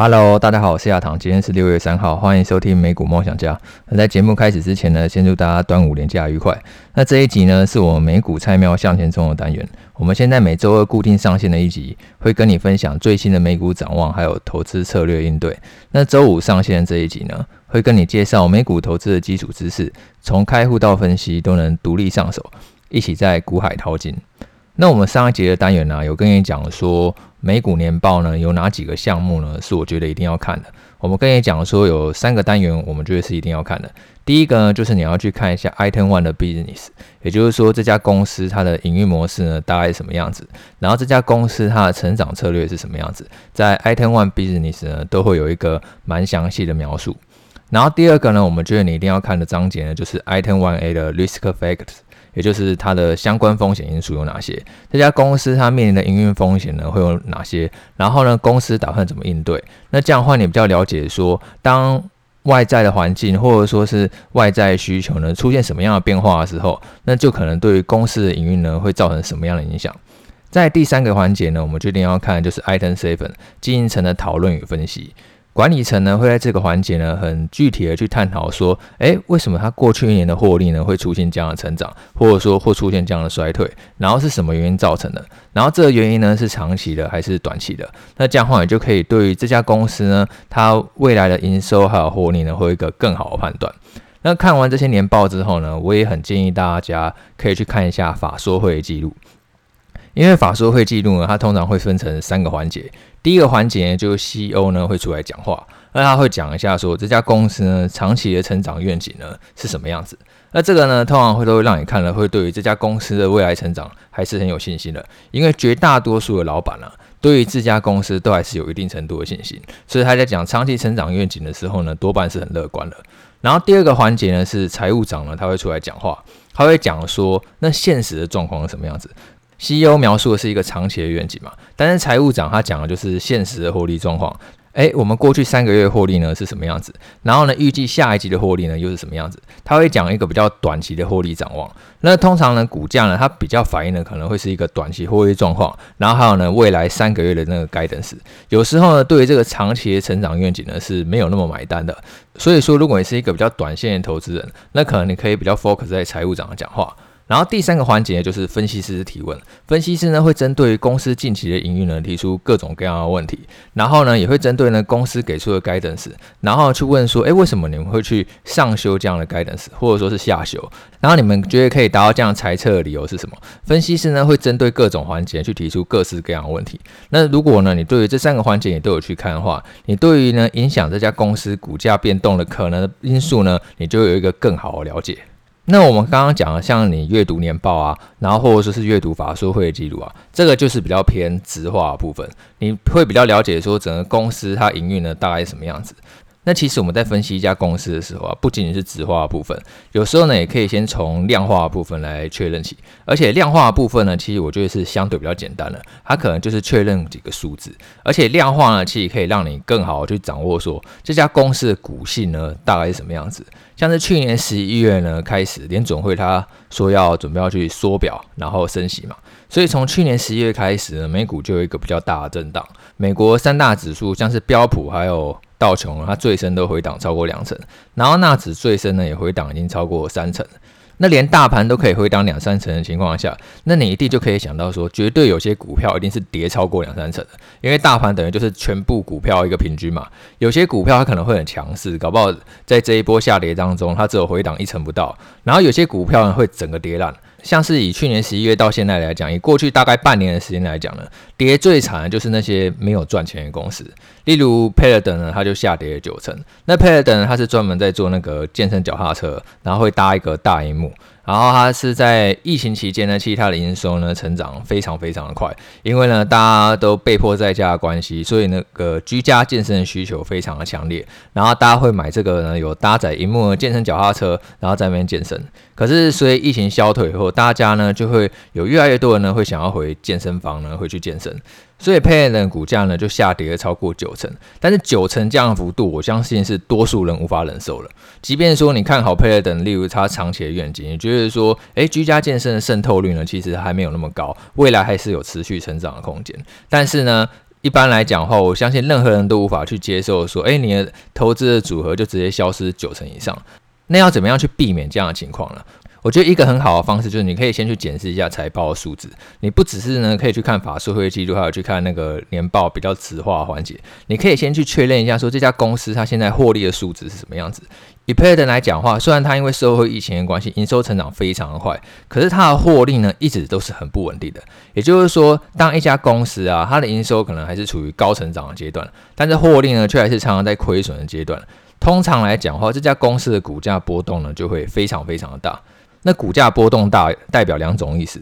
Hello，大家好，我是亚堂，今天是六月三号，欢迎收听美股梦想家。那在节目开始之前呢，先祝大家端午连假愉快。那这一集呢，是我们美股菜鸟向前冲的单元。我们现在每周二固定上线的一集，会跟你分享最新的美股展望，还有投资策略应对。那周五上线的这一集呢，会跟你介绍美股投资的基础知识，从开户到分析都能独立上手，一起在股海淘金。那我们上一节的单元呢，有跟你讲说。美股年报呢，有哪几个项目呢？是我觉得一定要看的。我们跟你讲说，有三个单元，我们觉得是一定要看的。第一个呢，就是你要去看一下 Item One 的 Business，也就是说这家公司它的营运模式呢，大概是什么样子。然后这家公司它的成长策略是什么样子，在 Item One Business 呢，都会有一个蛮详细的描述。然后第二个呢，我们觉得你一定要看的章节呢，就是 Item One A 的 Risk Factors。也就是它的相关风险因素有哪些？这家公司它面临的营运风险呢会有哪些？然后呢，公司打算怎么应对？那这样的话，你比较了解说，当外在的环境或者说是外在需求呢出现什么样的变化的时候，那就可能对于公司的营运呢会造成什么样的影响？在第三个环节呢，我们决定要看就是 Item Seven 经营层的讨论与分析。管理层呢会在这个环节呢很具体的去探讨说，诶，为什么它过去一年的获利呢会出现这样的成长，或者说会出现这样的衰退，然后是什么原因造成的？然后这个原因呢是长期的还是短期的？那这样的话，你就可以对于这家公司呢它未来的营收还有获利呢会有一个更好的判断。那看完这些年报之后呢，我也很建议大家可以去看一下法说会记录。因为法说会记录呢，它通常会分成三个环节。第一个环节，就是 CEO 呢会出来讲话，那他会讲一下说这家公司呢长期的成长愿景呢是什么样子。那这个呢，通常会都会让你看了会对于这家公司的未来成长还是很有信心的。因为绝大多数的老板呢，对于这家公司都还是有一定程度的信心，所以他在讲长期成长愿景的时候呢，多半是很乐观的。然后第二个环节呢，是财务长呢他会出来讲话，他会讲说那现实的状况是什么样子。CEO 描述的是一个长期的愿景嘛，但是财务长他讲的就是现实的获利状况。诶，我们过去三个月获利呢是什么样子？然后呢，预计下一季的获利呢又是什么样子？他会讲一个比较短期的获利展望。那通常呢，股价呢它比较反映的可能会是一个短期获利状况，然后还有呢未来三个月的那个 guidance。有时候呢，对于这个长期的成长愿景呢是没有那么买单的。所以说，如果你是一个比较短线的投资人，那可能你可以比较 focus 在财务长的讲话。然后第三个环节就是分析师提问，分析师呢会针对公司近期的营运呢提出各种各样的问题，然后呢也会针对呢公司给出的 guidance，然后去问说，诶，为什么你们会去上修这样的 guidance，或者说是下修？然后你们觉得可以达到这样猜测的理由是什么？分析师呢会针对各种环节去提出各式各样的问题。那如果呢你对于这三个环节你都有去看的话，你对于呢影响这家公司股价变动的可能因素呢，你就有一个更好的了解。那我们刚刚讲的，像你阅读年报啊，然后或者说是阅读法说会记录啊，这个就是比较偏直化部分，你会比较了解说整个公司它营运呢大概是什么样子。那其实我们在分析一家公司的时候啊，不仅仅是质化的部分，有时候呢也可以先从量化的部分来确认起。而且量化的部分呢，其实我觉得是相对比较简单的，它可能就是确认几个数字。而且量化呢，其实可以让你更好去掌握说这家公司的股性呢大概是什么样子。像是去年十一月呢开始，联准会他说要准备要去缩表，然后升息嘛，所以从去年十一月开始呢，美股就有一个比较大的震荡。美国三大指数像是标普还有道琼，它最深都回档超过两成，然后纳指最深呢也回档已经超过三成。那连大盘都可以回档两三成的情况下，那你一定就可以想到说，绝对有些股票一定是跌超过两三成的，因为大盘等于就是全部股票一个平均嘛。有些股票它可能会很强势，搞不好在这一波下跌当中，它只有回档一成不到。然后有些股票呢会整个跌烂。像是以去年十一月到现在来讲，以过去大概半年的时间来讲呢，跌最惨的就是那些没有赚钱的公司，例如 Peloton 呢，它就下跌了九成。那 Peloton 呢，它是专门在做那个健身脚踏车，然后会搭一个大荧幕。然后它是在疫情期间呢，其实它的营收呢成长非常非常的快，因为呢大家都被迫在家的关系，所以那个居家健身的需求非常的强烈，然后大家会买这个呢有搭载萤幕的健身脚踏车，然后在那边健身。可是随疫情消退以后，大家呢就会有越来越多人呢会想要回健身房呢回去健身。所以 Peloton 股价呢就下跌了超过九成，但是九成这样的幅度，我相信是多数人无法忍受了。即便说你看好 Peloton，例如它长期的愿景，你觉得说，诶，居家健身的渗透率呢，其实还没有那么高，未来还是有持续成长的空间。但是呢，一般来讲话，我相信任何人都无法去接受说，诶，你的投资的组合就直接消失九成以上。那要怎么样去避免这样的情况呢？我觉得一个很好的方式就是，你可以先去检视一下财报的数字。你不只是呢可以去看法说会记录，还有去看那个年报比较直化环节。你可以先去确认一下，说这家公司它现在获利的数值是什么样子。以 Peloton 来讲话，虽然它因为社会疫情的关系，营收成长非常的快，可是它的获利呢一直都是很不稳定的。也就是说，当一家公司啊，它的营收可能还是处于高成长的阶段，但是获利呢却还是常常在亏损的阶段。通常来讲话，这家公司的股价波动呢就会非常非常的大。那股价波动大代表两种意思，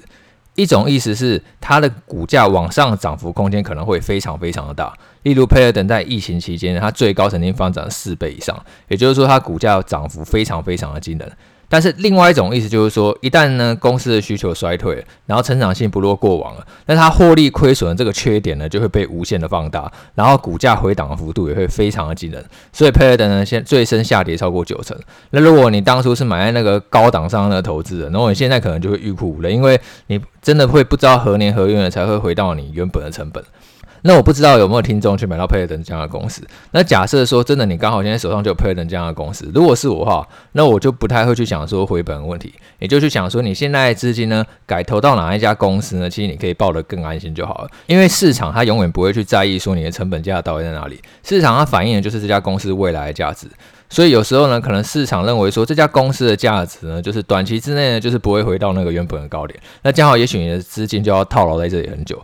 一种意思是它的股价往上涨幅空间可能会非常非常的大，例如佩尔等在疫情期间，它最高曾经翻涨四倍以上，也就是说它股价涨幅非常非常的惊人。但是另外一种意思就是说，一旦呢公司的需求衰退，然后成长性不若过往了，那它获利亏损的这个缺点呢就会被无限的放大，然后股价回档的幅度也会非常的惊人。所以 p a y d 呢现最深下跌超过九成。那如果你当初是买在那个高档上的投资人，那你现在可能就会欲哭无泪，因为你真的会不知道何年何月才会回到你原本的成本。那我不知道有没有听众去买到 Peloton 这样的公司。那假设说真的，你刚好现在手上就有 Peloton 这样的公司，如果是我的话，那我就不太会去想说回本的问题，也就去想说你现在资金呢改投到哪一家公司呢？其实你可以抱得更安心就好了，因为市场它永远不会去在意说你的成本价到底在哪里，市场它反映的就是这家公司未来的价值。所以有时候呢，可能市场认为说这家公司的价值呢，就是短期之内呢就是不会回到那个原本的高点，那刚好也许你的资金就要套牢在这里很久。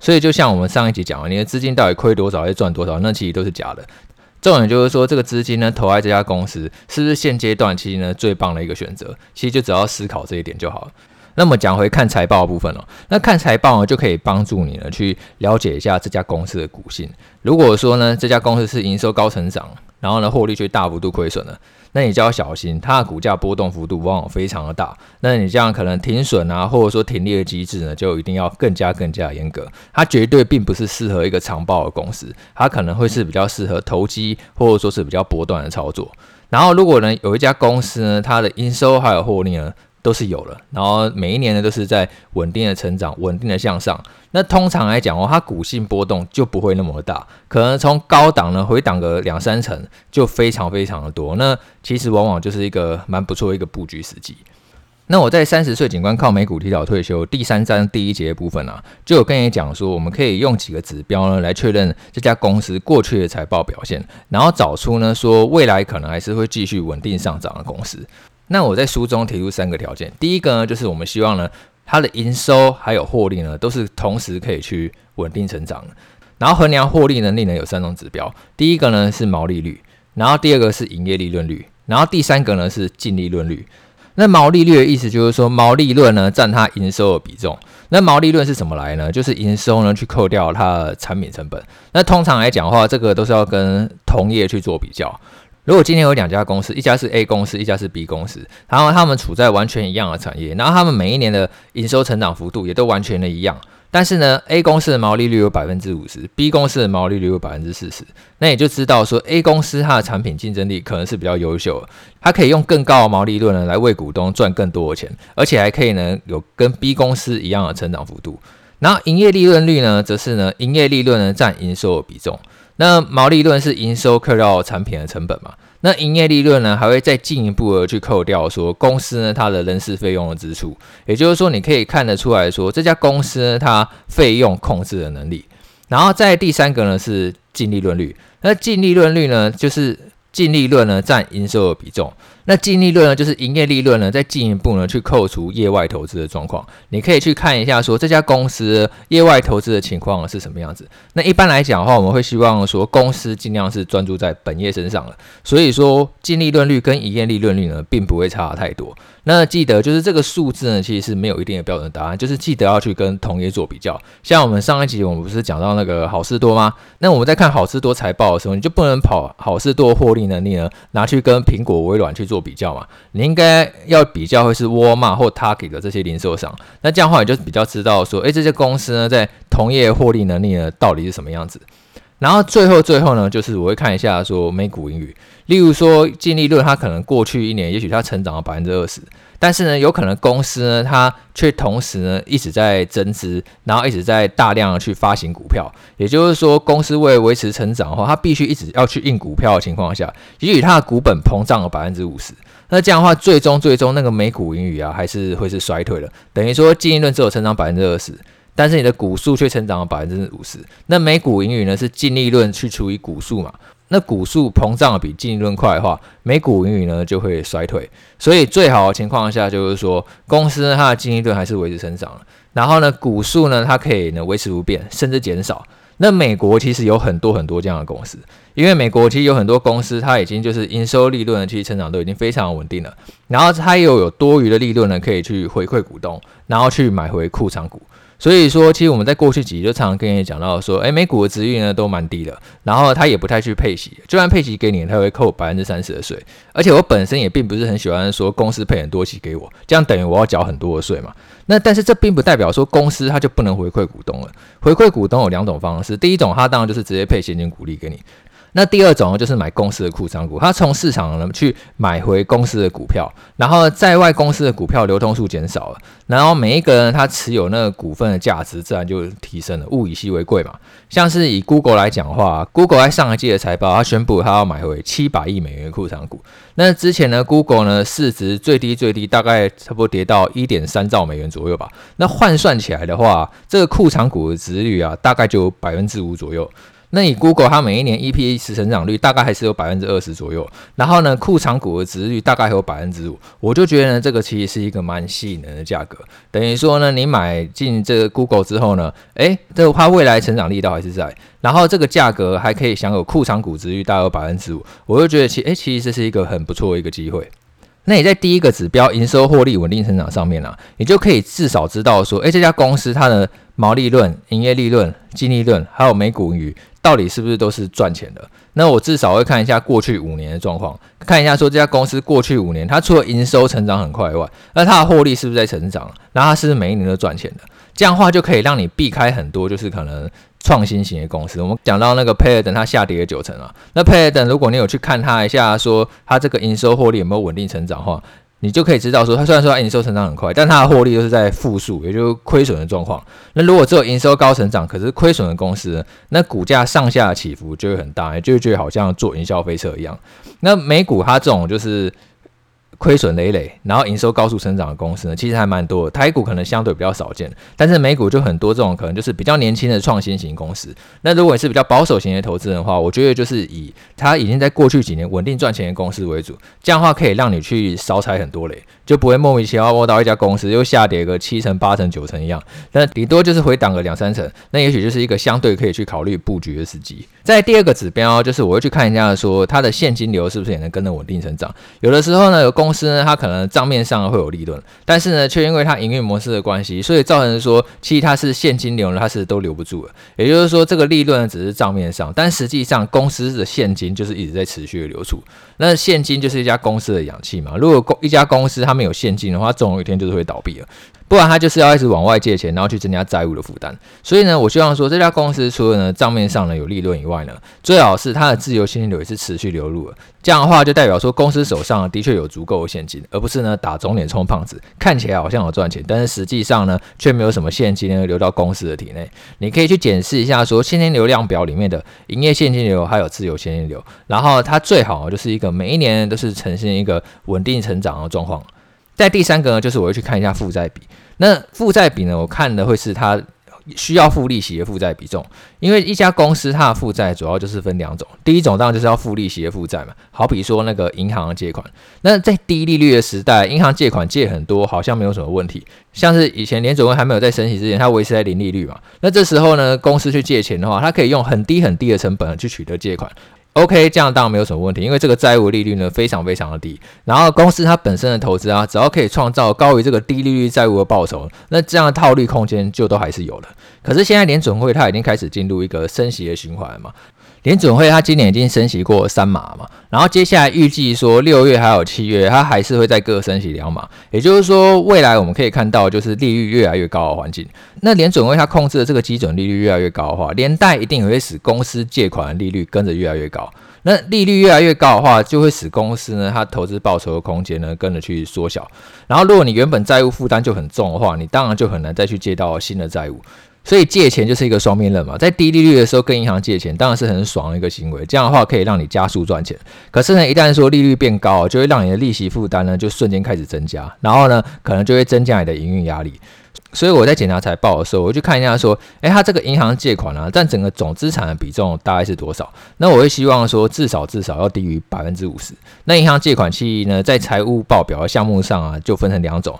所以，就像我们上一集讲的，你的资金到底亏多少，还是赚多少，那其实都是假的。重点就是说，这个资金呢，投在这家公司，是不是现阶段其实呢最棒的一个选择？其实就只要思考这一点就好了。那么讲回看财报的部分哦，那看财报呢，就可以帮助你呢去了解一下这家公司的股性。如果说呢，这家公司是营收高成长，然后呢，获利却大幅度亏损了。那你就要小心，它的股价波动幅度往往非常的大。那你这样可能停损啊，或者说停利的机制呢，就一定要更加更加严格。它绝对并不是适合一个长报的公司，它可能会是比较适合投机，或者说是比较波段的操作。然后如果呢有一家公司呢，它的营收还有获利呢，都是有了，然后每一年呢都是在稳定的成长，稳定的向上。那通常来讲哦，它股性波动就不会那么大，可能从高档呢回档个两三成，就非常非常的多。那其实往往就是一个蛮不错的一个布局时机。那我在三十岁警官靠美股提早退休第三章第一节部分啊，就有跟你讲说，我们可以用几个指标呢来确认这家公司过去的财报表现，然后找出呢说未来可能还是会继续稳定上涨的公司。那我在书中提出三个条件，第一个呢，就是我们希望呢，它的营收还有获利呢，都是同时可以去稳定成长的。然后衡量获利能力呢，有三种指标，第一个呢是毛利率，然后第二个是营业利润率，然后第三个呢是净利润率。那毛利率的意思就是说，毛利润呢占它营收的比重。那毛利润是怎么来呢？就是营收呢去扣掉它的产品成本。那通常来讲的话，这个都是要跟同业去做比较。如果今天有两家公司，一家是 A 公司，一家是 B 公司，然后他们处在完全一样的产业，然后他们每一年的营收成长幅度也都完全的一样，但是呢，A 公司的毛利率有百分之五十，B 公司的毛利率有百分之四十，那也就知道说 A 公司它的产品竞争力可能是比较优秀，它可以用更高的毛利润呢来为股东赚更多的钱，而且还可以呢有跟 B 公司一样的成长幅度。然后营业利润率呢，则是呢营业利润呢占营收的比重。那毛利润是营收扣掉产品的成本嘛？那营业利润呢，还会再进一步的去扣掉说公司呢它的人事费用的支出，也就是说你可以看得出来说这家公司呢它费用控制的能力。然后在第三个呢是净利润率，那净利润率呢就是净利润呢占营收的比重。那净利润呢，就是营业利润呢，再进一步呢去扣除业外投资的状况，你可以去看一下，说这家公司业外投资的情况是什么样子。那一般来讲的话，我们会希望说公司尽量是专注在本业身上了，所以说净利润率跟营业利润率呢，并不会差太多。那记得就是这个数字呢，其实是没有一定的标准答案，就是记得要去跟同业做比较。像我们上一集我们不是讲到那个好事多吗？那我们在看好事多财报的时候，你就不能跑好事多获利能力呢，拿去跟苹果、微软去做比较嘛？你应该要比较会是沃尔玛或 Target 的这些零售商。那这样的话，你就比较知道说，诶，这些公司呢，在同业获利能力呢，到底是什么样子？然后最后最后呢，就是我会看一下说每股盈余，例如说净利润，它可能过去一年也许它成长了百分之二十，但是呢，有可能公司呢它却同时呢一直在增资，然后一直在大量的去发行股票，也就是说公司为了维持成长的话，它必须一直要去印股票的情况下，也许它的股本膨胀了百分之五十，那这样的话最终最终那个每股盈余啊还是会是衰退的，等于说净利润只有成长百分之二十。但是你的股数却成长了百分之五十，那每股盈余呢是净利润去除以股数嘛？那股数膨胀比净利润快的话，每股盈余呢就会衰退。所以最好的情况下就是说，公司它的净利润还是维持成长，然后呢股数呢它可以呢维持不变，甚至减少。那美国其实有很多很多这样的公司，因为美国其实有很多公司它已经就是营收利润的其实成长都已经非常稳定了，然后它又有多余的利润呢可以去回馈股东，然后去买回库藏股。所以说，其实我们在过去几集就常常跟你讲到说，诶，美股的殖利率呢都蛮低的，然后它也不太去配息，就算配息给你，它会扣百分之三十的税。而且我本身也并不是很喜欢说公司配很多息给我，这样等于我要缴很多的税嘛。那但是这并不代表说公司它就不能回馈股东了。回馈股东有两种方式，第一种它当然就是直接配现金股利给你。那第二种，就是买公司的库藏股，他从市场呢去买回公司的股票，然后在外公司的股票流通数减少了，然后每一个人他持有那个股份的价值自然就提升了，物以稀为贵嘛。像是以 Google 来讲的话，Google 在上一季的财报，他宣布他要买回七百亿美元的库藏股。那之前呢，Google 呢市值最低最低大概差不多跌到一点三兆美元左右吧。那换算起来的话，这个库藏股的值率啊，大概就百分之五左右。那你 Google 它每一年 EPS 成长率大概还是有百分之二十左右，然后呢，库藏股的值率大概还有百分之五，我就觉得呢，这个其实是一个蛮吸引人的价格。等于说呢，你买进这个 Google 之后呢，诶，这个它未来成长力道还是在，然后这个价格还可以享有库藏股值率大概有百分之五，我就觉得其诶，其实这是一个很不错的一个机会。那你在第一个指标营收获利稳定成长上面呢、啊，你就可以至少知道说，诶，这家公司它的毛利润、营业利润、净利润还有每股盈。到底是不是都是赚钱的？那我至少会看一下过去五年的状况，看一下说这家公司过去五年它除了营收成长很快以外，那它的获利是不是在成长？然后它是每一年都赚钱的？这样的话就可以让你避开很多就是可能创新型的公司。我们讲到那个 p a y d e n 它下跌了九成啊，那 p a y d e n 如果你有去看它一下，说它这个营收获利有没有稳定成长的话。你就可以知道说，它虽然说它营收成长很快，但它的获利都是在负数，也就是亏损的状况。那如果只有营收高成长，可是亏损的公司，那股价上下起伏就会很大，就就会觉得好像坐营销飞车一样。那美股它这种就是。亏损累累，然后营收高速成长的公司呢，其实还蛮多的。台股可能相对比较少见，但是美股就很多这种可能就是比较年轻的创新型公司。那如果你是比较保守型的投资人的话，我觉得就是以它已经在过去几年稳定赚钱的公司为主，这样的话可以让你去少踩很多雷，就不会莫名其妙摸到一家公司又下跌个七成、八成、九成一样。那顶多就是回档个两三成，那也许就是一个相对可以去考虑布局的时机。在第二个指标就是我会去看一下说它的现金流是不是也能跟着稳定成长。有的时候呢，有公公司呢，它可能账面上会有利润，但是呢，却因为它营运模式的关系，所以造成说，其实它是现金流呢，它是都留不住了。也就是说，这个利润只是账面上，但实际上公司的现金就是一直在持续的流出。那现金就是一家公司的氧气嘛。如果公一家公司它没有现金的话，总有一天就是会倒闭了。不然他就是要一直往外借钱，然后去增加债务的负担。所以呢，我希望说这家公司除了呢账面上呢有利润以外呢，最好是它的自由现金流也是持续流入的。这样的话就代表说公司手上的确有足够的现金，而不是呢打肿脸充胖子，看起来好像有赚钱，但是实际上呢却没有什么现金呢流到公司的体内。你可以去检视一下说现金流量表里面的营业现金流还有自由现金流，然后它最好就是一个每一年都是呈现一个稳定成长的状况。在第三个呢，就是我会去看一下负债比。那负债比呢，我看的会是它需要付利息的负债比重。因为一家公司它的负债主要就是分两种，第一种当然就是要付利息的负债嘛，好比说那个银行的借款。那在低利率的时代，银行借款借很多，好像没有什么问题。像是以前联准会还没有在升息之前，它维持在零利率嘛。那这时候呢，公司去借钱的话，它可以用很低很低的成本去取得借款。OK，这样当然没有什么问题，因为这个债务利率呢非常非常的低，然后公司它本身的投资啊，只要可以创造高于这个低利率债务的报酬，那这样的套利空间就都还是有的。可是现在联准会它已经开始进入一个升息的循环嘛，联准会它今年已经升息过三码嘛，然后接下来预计说六月还有七月，它还是会再各升息两码，也就是说未来我们可以看到就是利率越来越高的环境。那联准会它控制的这个基准利率越来越高的话，连带一定也会使公司借款利率跟着越来越高。那利率越来越高的话，就会使公司呢它投资报酬的空间呢跟着去缩小。然后如果你原本债务负担就很重的话，你当然就很难再去借到新的债务。所以借钱就是一个双面刃嘛，在低利率的时候跟银行借钱当然是很爽的一个行为，这样的话可以让你加速赚钱。可是呢，一旦说利率变高，就会让你的利息负担呢就瞬间开始增加，然后呢可能就会增加你的营运压力。所以我在检查财报的时候，我就看一下说，诶，它这个银行借款啊，占整个总资产的比重大概是多少？那我会希望说至少至少要低于百分之五十。那银行借款期呢，在财务报表的项目上啊，就分成两种，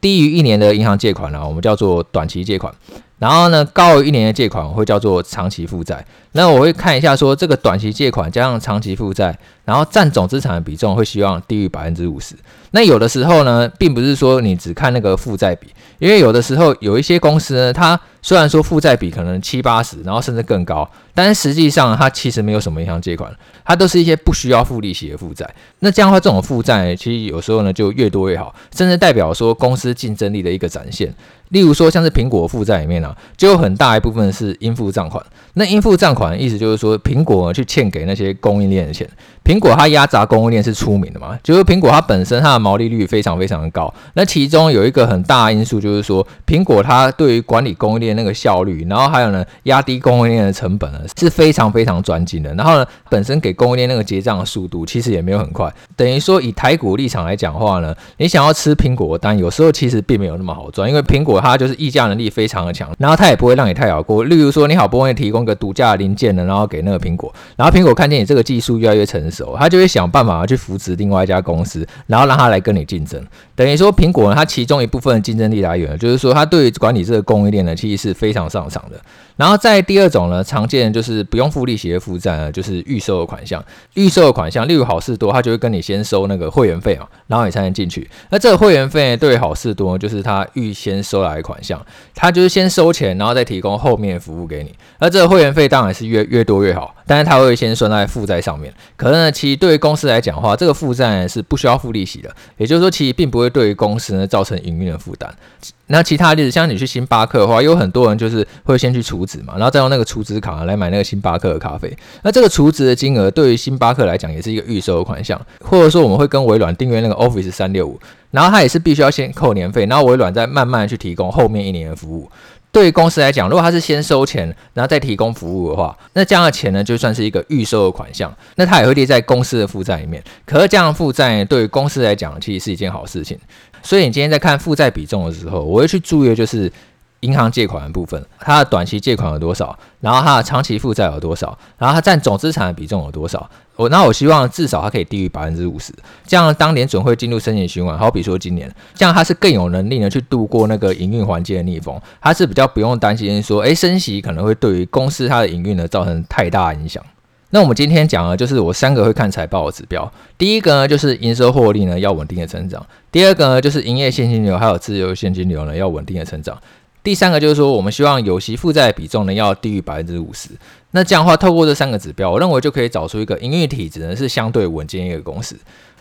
低于一年的银行借款呢、我们叫做短期借款。然后呢，高于一年的借款会叫做长期负债。那我会看一下说，这个短期借款加上长期负债，然后占总资产的比重会希望低于百分之五十。那有的时候呢，并不是说你只看那个负债比，因为有的时候有一些公司呢，它虽然说负债比可能七八十，然后甚至更高，但实际上它其实没有什么银行借款，它都是一些不需要付利息的负债。那这样的话，这种负债其实有时候呢就越多越好，甚至代表说公司竞争力的一个展现。例如说，像是苹果负债里面、啊，就有很大一部分是应付账款。那应付账款的意思就是说，苹果去欠给那些供应链的钱。苹果它压榨供应链是出名的嘛，就是苹果它本身它的毛利率非常非常的高。那其中有一个很大的因素就是说，苹果它对于管理供应链那个效率，然后还有呢压低供应链的成本呢是非常非常专精的。然后呢，本身给供应链那个结账的速度其实也没有很快。等于说以台股立场来讲的话呢，你想要吃苹果的单，有时候其实并没有那么好赚，因为苹果。它就是议价能力非常的强，然后它也不会让你太好过。例如说，你好不容易提供一个独家的零件呢，然后给那个苹果，然后苹果看见你这个技术越来越成熟，它就会想办法去扶持另外一家公司，然后让它来跟你竞争。等于说，苹果呢，它其中一部分竞争力来源，就是说它对于管理这个供应链呢，其实是非常擅长的。然后在第二种呢，常见就是不用付利息的负债呢，就是预收的款项。预收的款项，例如好事多，它就会跟你先收那个会员费啊，然后你才能进去。那这个会员费对于好事多就是它预先收来的款项，他就是先收钱，然后再提供后面服务给你。而这个会员费当然是越越多越好，但是他会先算在负债上面。可是呢，其实对于公司来讲的话，这个负债是不需要付利息的，也就是说，其实并不会对于公司呢造成营运的负担。那其他例子，像你去星巴克的话，有很多人就是会先去储值嘛，然后再用那个储值卡来买那个星巴克的咖啡。那这个储值的金额对于星巴克来讲也是一个预收的款项，或者说我们会跟微软订阅那个 Office 三六五，然后它也是必须要先扣年费，然后微软再慢慢去提供后面一年的服务。对于公司来讲，如果他是先收钱，然后再提供服务的话，那这样的钱呢就算是一个预收的款项，那它也会列在公司的负债里面。可是这样的负债对于公司来讲，其实是一件好事情。所以你今天在看负债比重的时候，我会去注意的就是银行借款的部分，它的短期借款有多少，然后它的长期负债有多少，然后它占总资产的比重有多少。我那我希望至少它可以低于百分之五十，这样当年准会进入升息循环，好比说今年，这样它是更有能力呢去度过那个营运环境的逆风，它是比较不用担心说，诶，升息可能会对于公司它的营运呢造成太大影响。那我们今天讲的就是我三个会看财报的指标。第一个呢，就是营收获利呢要稳定的成长；第二个呢，就是营业现金流还有自由现金流呢要稳定的成长；第三个就是说，我们希望有息负债比重呢要低于百分之五十。那这样的话，透过这三个指标，我认为就可以找出一个营运体质呢是相对稳健一个公司。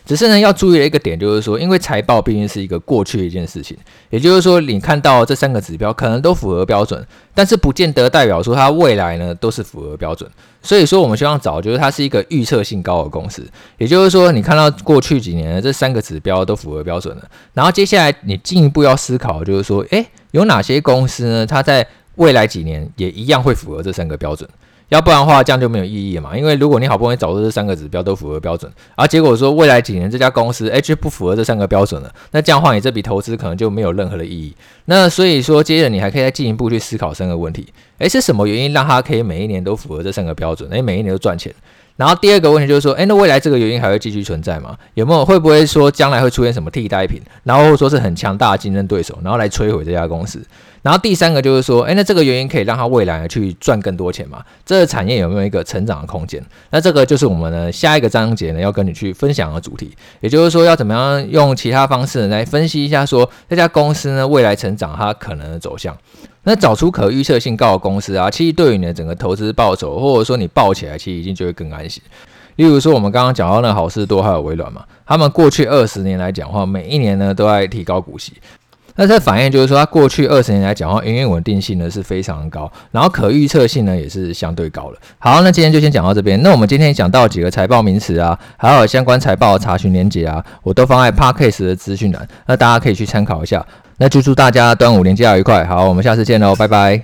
只是呢，要注意的一个点就是说，因为财报毕竟是一个过去一件事情，也就是说，你看到这三个指标可能都符合标准，但是不见得代表说它未来呢都是符合标准。所以说，我们希望找就是它是一个预测性高的公司，也就是说，你看到过去几年的这三个指标都符合标准了，然后接下来你进一步要思考就是说，诶，有哪些公司呢？它在未来几年也一样会符合这三个标准。要不然的话，这样就没有意义了嘛。因为如果你好不容易找出这三个指标都符合标准，而结果说未来几年这家公司诶不符合这三个标准了，那这样的话你这笔投资可能就没有任何的意义。那所以说，接着你还可以再进一步去思考三个问题：诶，是什么原因让它可以每一年都符合这三个标准？诶，每一年都赚钱？然后第二个问题就是说，哎，那未来这个原因还会继续存在吗？有没有会不会说将来会出现什么替代品，然后说是很强大的竞争对手，然后来摧毁这家公司？然后第三个就是说，诶，那这个原因可以让他未来去赚更多钱吗？这个产业有没有一个成长的空间？那这个就是我们呢下一个章节呢要跟你去分享的主题，也就是说要怎么样用其他方式来分析一下说这家公司呢未来成长它可能的走向。那找出可预测性高的公司啊，其实对于你的整个投资报酬，或者说你抱起来，其实已经就会更安心。例如说，我们刚刚讲到那好事多还有微软嘛，他们过去二十年来讲话，每一年呢都在提高股息。那这反映就是说，它过去二十年来讲的话，营运稳定性呢是非常高，然后可预测性呢也是相对高了。好，那今天就先讲到这边。那我们今天讲到几个财报名词啊，还有相关财报查询连接啊，我都放在 Podcast 的资讯栏，那大家可以去参考一下。那就祝大家端午连假愉快。好，我们下次见喽，拜拜。